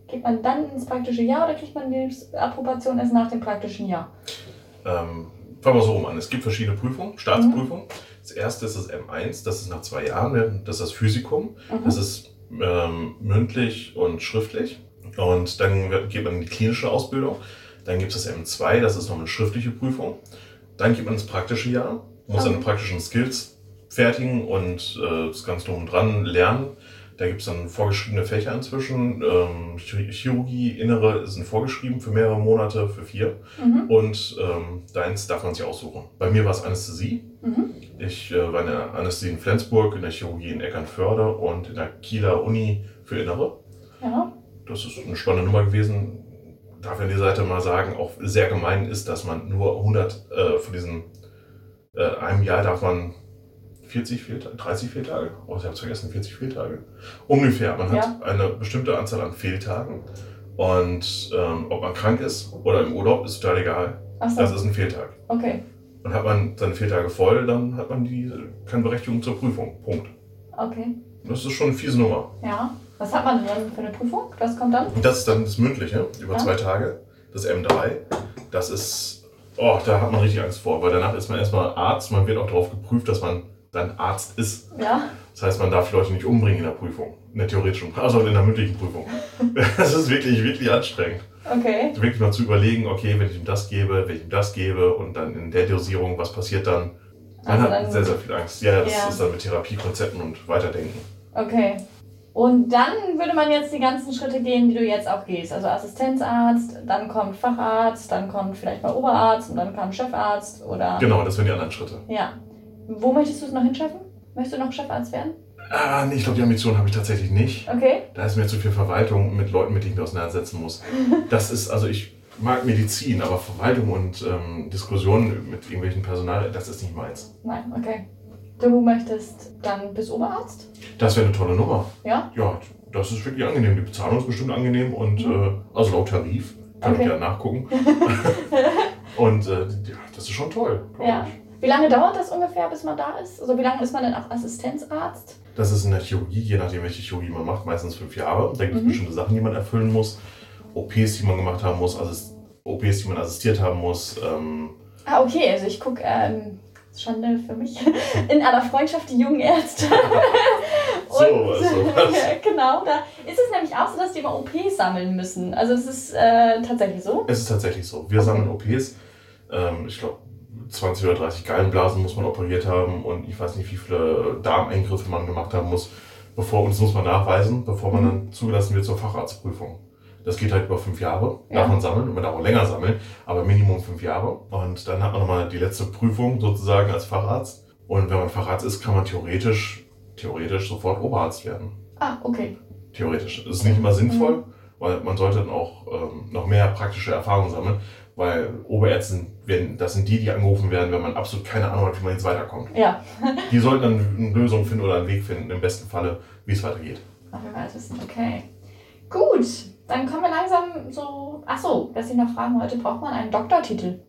geht man dann ins praktische Jahr oder kriegt man die Approbation erst nach dem praktischen Jahr? Ähm, fangen wir so rum an. Es gibt verschiedene Prüfungen, Staatsprüfungen. Das erste ist das M1, das ist nach zwei Jahren, das ist das Physikum. Mhm. Das ist ähm, mündlich und schriftlich. Und dann geht man in die klinische Ausbildung. Dann gibt es das M2, das ist noch eine schriftliche Prüfung. Dann geht man ins praktische Jahr, muss Okay. seine praktischen Skills fertigen und äh, das Ganze drum dran lernen. Da gibt es dann vorgeschriebene Fächer inzwischen. Ähm, Chir- Chirurgie, Innere sind vorgeschrieben für mehrere Monate, für vier. Mhm. Und ähm, deins darf man sich aussuchen. Bei mir war es Anästhesie. Mhm. Ich äh, war in der Anästhesie in Flensburg, in der Chirurgie in Eckernförde und in der Kieler Uni für Innere. Ja. Das ist eine spannende Nummer gewesen. Darf ich an die Seite mal sagen, auch sehr gemein ist, dass man nur 100 äh, von diesen äh, einem Jahr darf man 40 Fehltage, 30 Fehltage, oh, ich habe es vergessen, 40 Fehltage. Ungefähr. Man Ja. hat eine bestimmte Anzahl an Fehltagen. Und ähm, ob man krank ist oder im Urlaub, ist total egal. Achso, Das ist ein Fehltag. okay. Und hat man seine Fehltage voll, dann hat man die, keine Berechtigung zur Prüfung. Punkt. Okay. Das ist schon eine fiese Nummer. Ja. Was hat man dann für eine Prüfung? Was kommt dann? Das ist dann das Mündliche über Ja. zwei Tage, das M3. Das ist, oh, da hat man richtig Angst vor, weil danach ist man erstmal Arzt. Man wird auch darauf geprüft, dass man dann Arzt ist. Ja. Das heißt, man darf Leute nicht umbringen in der Prüfung, in der theoretischen, also in der mündlichen Prüfung. [laughs] Das ist wirklich, wirklich anstrengend. Okay. Wirklich mal zu überlegen, okay, wenn ich ihm das gebe, wenn ich ihm das gebe und dann in der Dosierung, was passiert dann? Man Also hat dann- sehr, sehr viel Angst. Ja, das Ja. ist dann mit Therapiekonzepten und Weiterdenken. Okay. Und dann würde man jetzt die ganzen Schritte gehen, die du jetzt auch gehst. Also Assistenzarzt, dann kommt Facharzt, dann kommt vielleicht mal Oberarzt und dann kam Chefarzt oder. Genau, das wären die anderen Schritte. Ja. Wo möchtest du es noch hinschaffen? Möchtest du noch Chefarzt werden? Ah, nee, ich glaube, die Ambition habe ich tatsächlich nicht. Okay. Da ist mir zu viel Verwaltung mit Leuten, mit denen ich mich auseinandersetzen muss. [laughs] Das ist, also ich mag Medizin, aber Verwaltung und ähm, Diskussionen mit irgendwelchen Personal, das ist nicht meins. Nein, okay. Du möchtest dann bis Oberarzt? Das wäre eine tolle Nummer. Ja? Ja, das ist wirklich angenehm. Die Bezahlung ist bestimmt angenehm und äh, also laut Tarif. Kann Okay. ich ja nachgucken. [laughs] [laughs] und äh, ja, das ist schon toll, Ja. ich. Wie lange dauert das ungefähr, bis man da ist? Also wie lange ist man denn auch Assistenzarzt? Das ist in der Chirurgie, je nachdem, welche Chirurgie man macht, meistens fünf Jahre. Da gibt es Mhm. bestimmte Sachen, die man erfüllen muss. OPs, die man gemacht haben muss, also OPs, die man assistiert haben muss. Ähm, Ah, okay, also ich gucke, ähm, Schande für mich, [laughs] in aller Freundschaft die jungen Ärzte. [laughs] So, also was. [laughs] genau, da ist es nämlich auch so, dass die immer OPs sammeln müssen. Also es ist äh, tatsächlich so. Es ist tatsächlich so. Wir sammeln OPs. Ähm, ich glaube, 20 oder 30 Gallenblasen muss man operiert haben und ich weiß nicht, wie viele Darmeingriffe man gemacht haben muss, bevor, und das muss man nachweisen, bevor man dann zugelassen wird zur Facharztprüfung. Das geht halt über fünf Jahre, Ja. darf man sammeln und man darf auch länger sammeln, aber Minimum fünf Jahre. Und dann hat man nochmal die letzte Prüfung sozusagen als Facharzt. Und wenn man Facharzt ist, kann man theoretisch, theoretisch sofort Oberarzt werden. Ah, okay. Theoretisch. Das ist nicht immer sinnvoll, weil man sollte dann auch ähm, noch mehr praktische Erfahrungen sammeln, weil Oberärzte, sind- wenn, das sind die, die angerufen werden, wenn man absolut keine Ahnung hat, wie man jetzt weiterkommt. Ja, [laughs] Die sollten dann eine Lösung finden oder einen Weg finden, im besten Falle, wie es weitergeht. Fall alles wissen. Okay. Gut, dann kommen wir langsam so. Ach so, was ich noch fragen wollte, braucht man einen Doktortitel?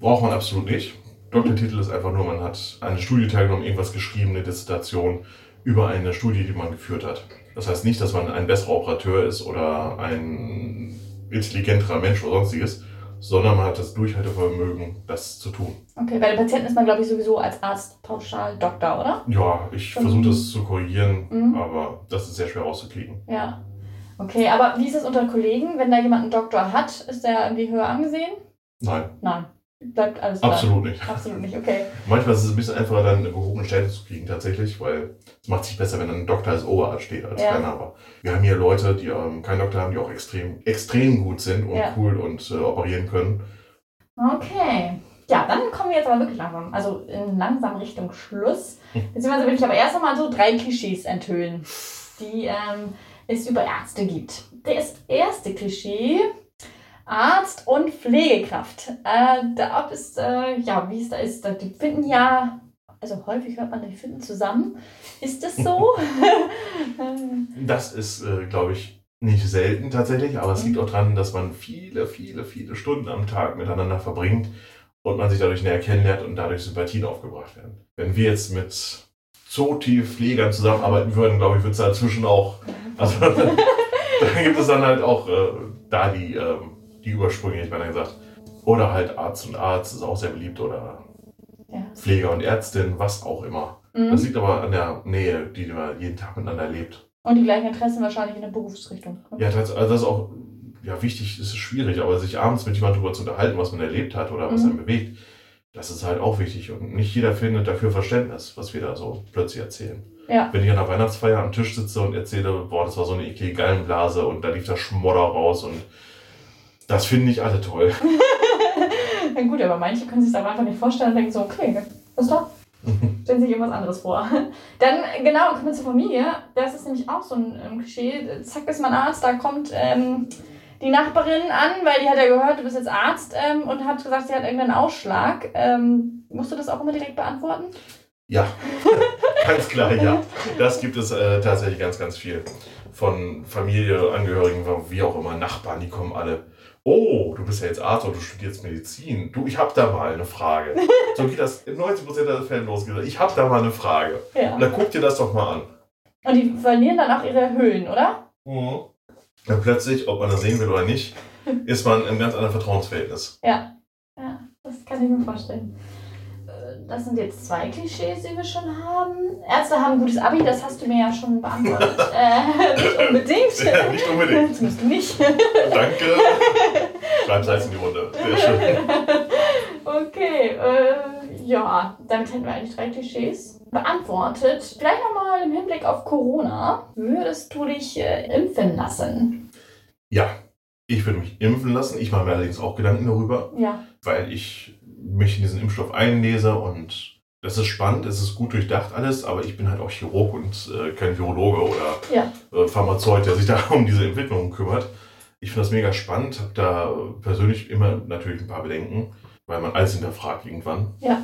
Braucht man absolut nicht. Doktortitel ist einfach nur, man hat eine Studie teilgenommen, irgendwas geschrieben, eine Dissertation über eine Studie, die man geführt hat. Das heißt nicht, dass man ein besserer Operateur ist oder ein intelligenterer Mensch oder sonstiges, sondern man hat das Durchhaltevermögen, das zu tun. Okay, bei den Patienten ist man, glaube ich, sowieso als Arzt pauschal Doktor, oder? Ja, ich versuche das zu korrigieren, Mhm. aber das ist sehr schwer rauszukriegen. Ja. Okay, aber wie ist es unter Kollegen? Wenn da jemand einen Doktor hat, ist der irgendwie höher angesehen? Nein, Nein. Bleibt alles gleich. absolut nicht. Absolut nicht, okay. Manchmal ist es ein bisschen einfacher, dann eine gehobene Stelle zu kriegen, tatsächlich, weil es macht sich besser, wenn dann ein Doktor als Oberarzt steht, als Ja. keiner. Aber wir haben hier Leute, die ähm, keinen Doktor haben, die auch extrem, extrem gut sind und Ja. cool und äh, operieren können. Okay. Ja, dann kommen wir jetzt aber wirklich langsam, also in langsam Richtung Schluss. Beziehungsweise will ich aber erst einmal so drei Klischees enthüllen, die ähm, es über Ärzte gibt. Das erste Klischee, Arzt und Pflegekraft. Äh, da ob es, äh, ja, wie es da ist, da- die finden ja, also häufig hört man, die finden zusammen. Ist das so? [laughs] [laughs] Das ist, äh, glaube ich, nicht selten tatsächlich, aber es liegt auch daran, dass man viele, viele, viele Stunden am Tag miteinander verbringt und man sich dadurch näher kennenlernt und dadurch Sympathien aufgebracht werden. Wenn wir jetzt mit so tief Pflegern zusammenarbeiten würden, glaube ich, wird es dazwischen auch, also [laughs] da gibt es dann halt auch äh, da die, ähm, die Übersprünge, ich meine gesagt. Oder halt Arzt und Arzt ist auch sehr beliebt oder ja. Pfleger und Ärztin, was auch immer. Mhm. Das liegt aber an der Nähe, die man jeden Tag miteinander lebt. Und die gleichen Interessen wahrscheinlich in der Berufsrichtung. Ja, das, also das ist auch ja, wichtig, es ist schwierig, aber sich abends mit jemandem darüber zu unterhalten, was man erlebt hat oder was Mhm. einen bewegt, das ist halt auch wichtig. Und nicht jeder findet dafür Verständnis, was wir da so plötzlich erzählen. Ja. Wenn ich an der Weihnachtsfeier am Tisch sitze und erzähle, boah, das war so eine eklige Gallenblase und da lief der Schmodder raus und das finden nicht alle toll. [laughs] Na gut, aber manche können sich das einfach nicht vorstellen und denken so, okay, ist doch. [laughs] Stellen sich irgendwas anderes vor. Dann, genau, kommen wir zur Familie. Das ist nämlich auch so ein Klischee. Zack, ist man Arzt, da kommt ähm, die Nachbarin an, weil die hat ja gehört, du bist jetzt Arzt ähm, und hat gesagt, sie hat irgendeinen Ausschlag. Ähm, musst du das auch immer direkt beantworten? Ja, [laughs] ganz klar, ja. Das gibt es äh, tatsächlich ganz, ganz viel. Von Familie, Angehörigen, wie auch immer, Nachbarn, die kommen alle. Oh, du bist ja jetzt Arzt und du studierst Medizin. Du, ich hab da mal eine Frage. So geht das in 90% der Fälle los. Ich hab da mal eine Frage. Ja. Und dann guck dir das doch mal an. Und die verlieren dann auch ihre Höhlen, oder? Mhm. Dann plötzlich, ob man das sehen will oder nicht, [laughs] ist man im ganz anderen Vertrauensverhältnis. Ja. Ja, das kann ich mir vorstellen. Äh, Das sind jetzt zwei Klischees, die wir schon haben. Ärzte haben ein gutes Abi, das hast du mir ja schon beantwortet. [laughs] äh, nicht unbedingt. Ja, nicht unbedingt. Zumindest du nicht. [laughs] Danke. Schreib Salz in die Runde. Sehr schön. Okay, äh, ja, damit hätten wir eigentlich drei Klischees beantwortet. Vielleicht nochmal im Hinblick auf Corona. Würdest du dich äh, impfen lassen? Ja, ich würde mich impfen lassen. Ich mache mir allerdings auch Gedanken darüber, Ja. weil ich mich in diesen Impfstoff einlese und das ist spannend, es ist gut durchdacht alles, aber ich bin halt auch Chirurg und äh, kein Virologe oder Ja. äh, Pharmazeut, der sich [laughs] da um diese Entwicklung kümmert. Ich finde das mega spannend, habe da persönlich immer natürlich ein paar Bedenken, weil man alles hinterfragt irgendwann. Ja.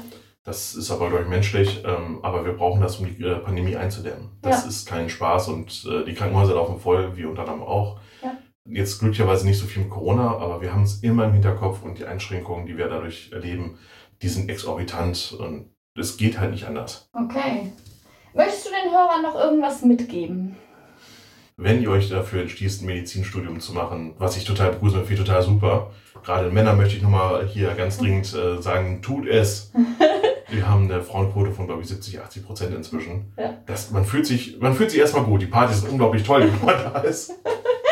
Das ist aber, glaube ich, menschlich, ähm, aber wir brauchen das, um die äh, Pandemie einzudämmen. Das Ja. ist kein Spaß und äh, die Krankenhäuser laufen voll, wie unter anderem auch. Ja. Jetzt glücklicherweise nicht so viel mit Corona, aber wir haben es immer im Hinterkopf und die Einschränkungen, die wir dadurch erleben, die sind exorbitant und es geht halt nicht anders. Okay. Möchtest du den Hörern noch irgendwas mitgeben? Wenn ihr euch dafür entschließt, ein Medizinstudium zu machen, was ich total begrüße und finde total super, gerade in Männern möchte ich nochmal hier ganz dringend äh, sagen, tut es. [laughs] Wir haben eine Frauenquote von, glaube ich, 70, 80 Prozent inzwischen. Ja. Das, man, fühlt sich, man fühlt sich erstmal gut. Die Partys sind unglaublich toll, [laughs] wenn man da ist.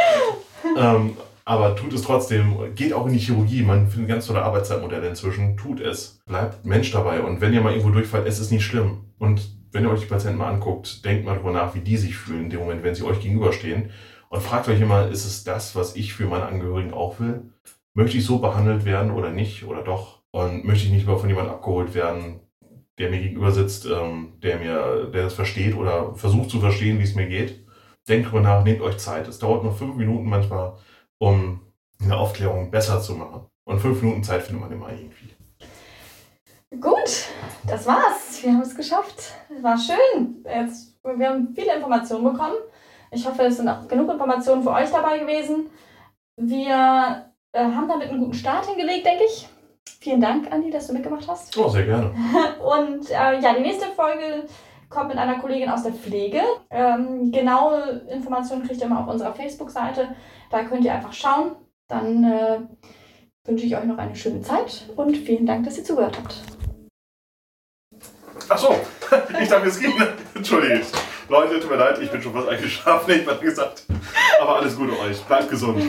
[laughs] ähm, aber tut es trotzdem. Geht auch in die Chirurgie. Man findet ganz tolle Arbeitszeitmodelle inzwischen. Tut es. Bleibt Mensch dabei. Und wenn ihr mal irgendwo durchfallt, es ist nicht schlimm. Und wenn ihr euch die Patienten mal anguckt, denkt mal drüber nach, wie die sich fühlen in dem Moment, wenn sie euch gegenüberstehen. Und fragt euch immer, ist es das, was ich für meine Angehörigen auch will? Möchte ich so behandelt werden oder nicht? Oder doch? Und möchte ich nicht mal von jemandem abgeholt werden, der mir gegenüber sitzt, ähm, der mir, der das versteht oder versucht zu verstehen, wie es mir geht? Denkt drüber nach, nehmt euch Zeit. Es dauert nur fünf Minuten manchmal, um eine Aufklärung besser zu machen. Und fünf Minuten Zeit findet man immer irgendwie. Gut, das war's. Wir haben es geschafft. War schön. Jetzt, wir haben viele Informationen bekommen. Ich hoffe, es sind auch genug Informationen für euch dabei gewesen. Wir äh, haben damit einen guten Start hingelegt, denke ich. Vielen Dank, Andi, dass du mitgemacht hast. Oh, sehr gerne. [laughs] Und äh, ja, die nächste Folge kommt mit einer Kollegin aus der Pflege. Ähm, genaue Informationen kriegt ihr immer auf unserer Facebook-Seite. Da könnt ihr einfach schauen. Dann äh, wünsche ich euch noch eine schöne Zeit und vielen Dank, dass ihr zugehört habt. Ach so, [laughs] ich dachte, es ging. Entschuldigt. Leute, tut mir leid, ich bin schon fast eingeschlafen, ich habe gesagt. Aber alles Gute euch. Bleibt gesund.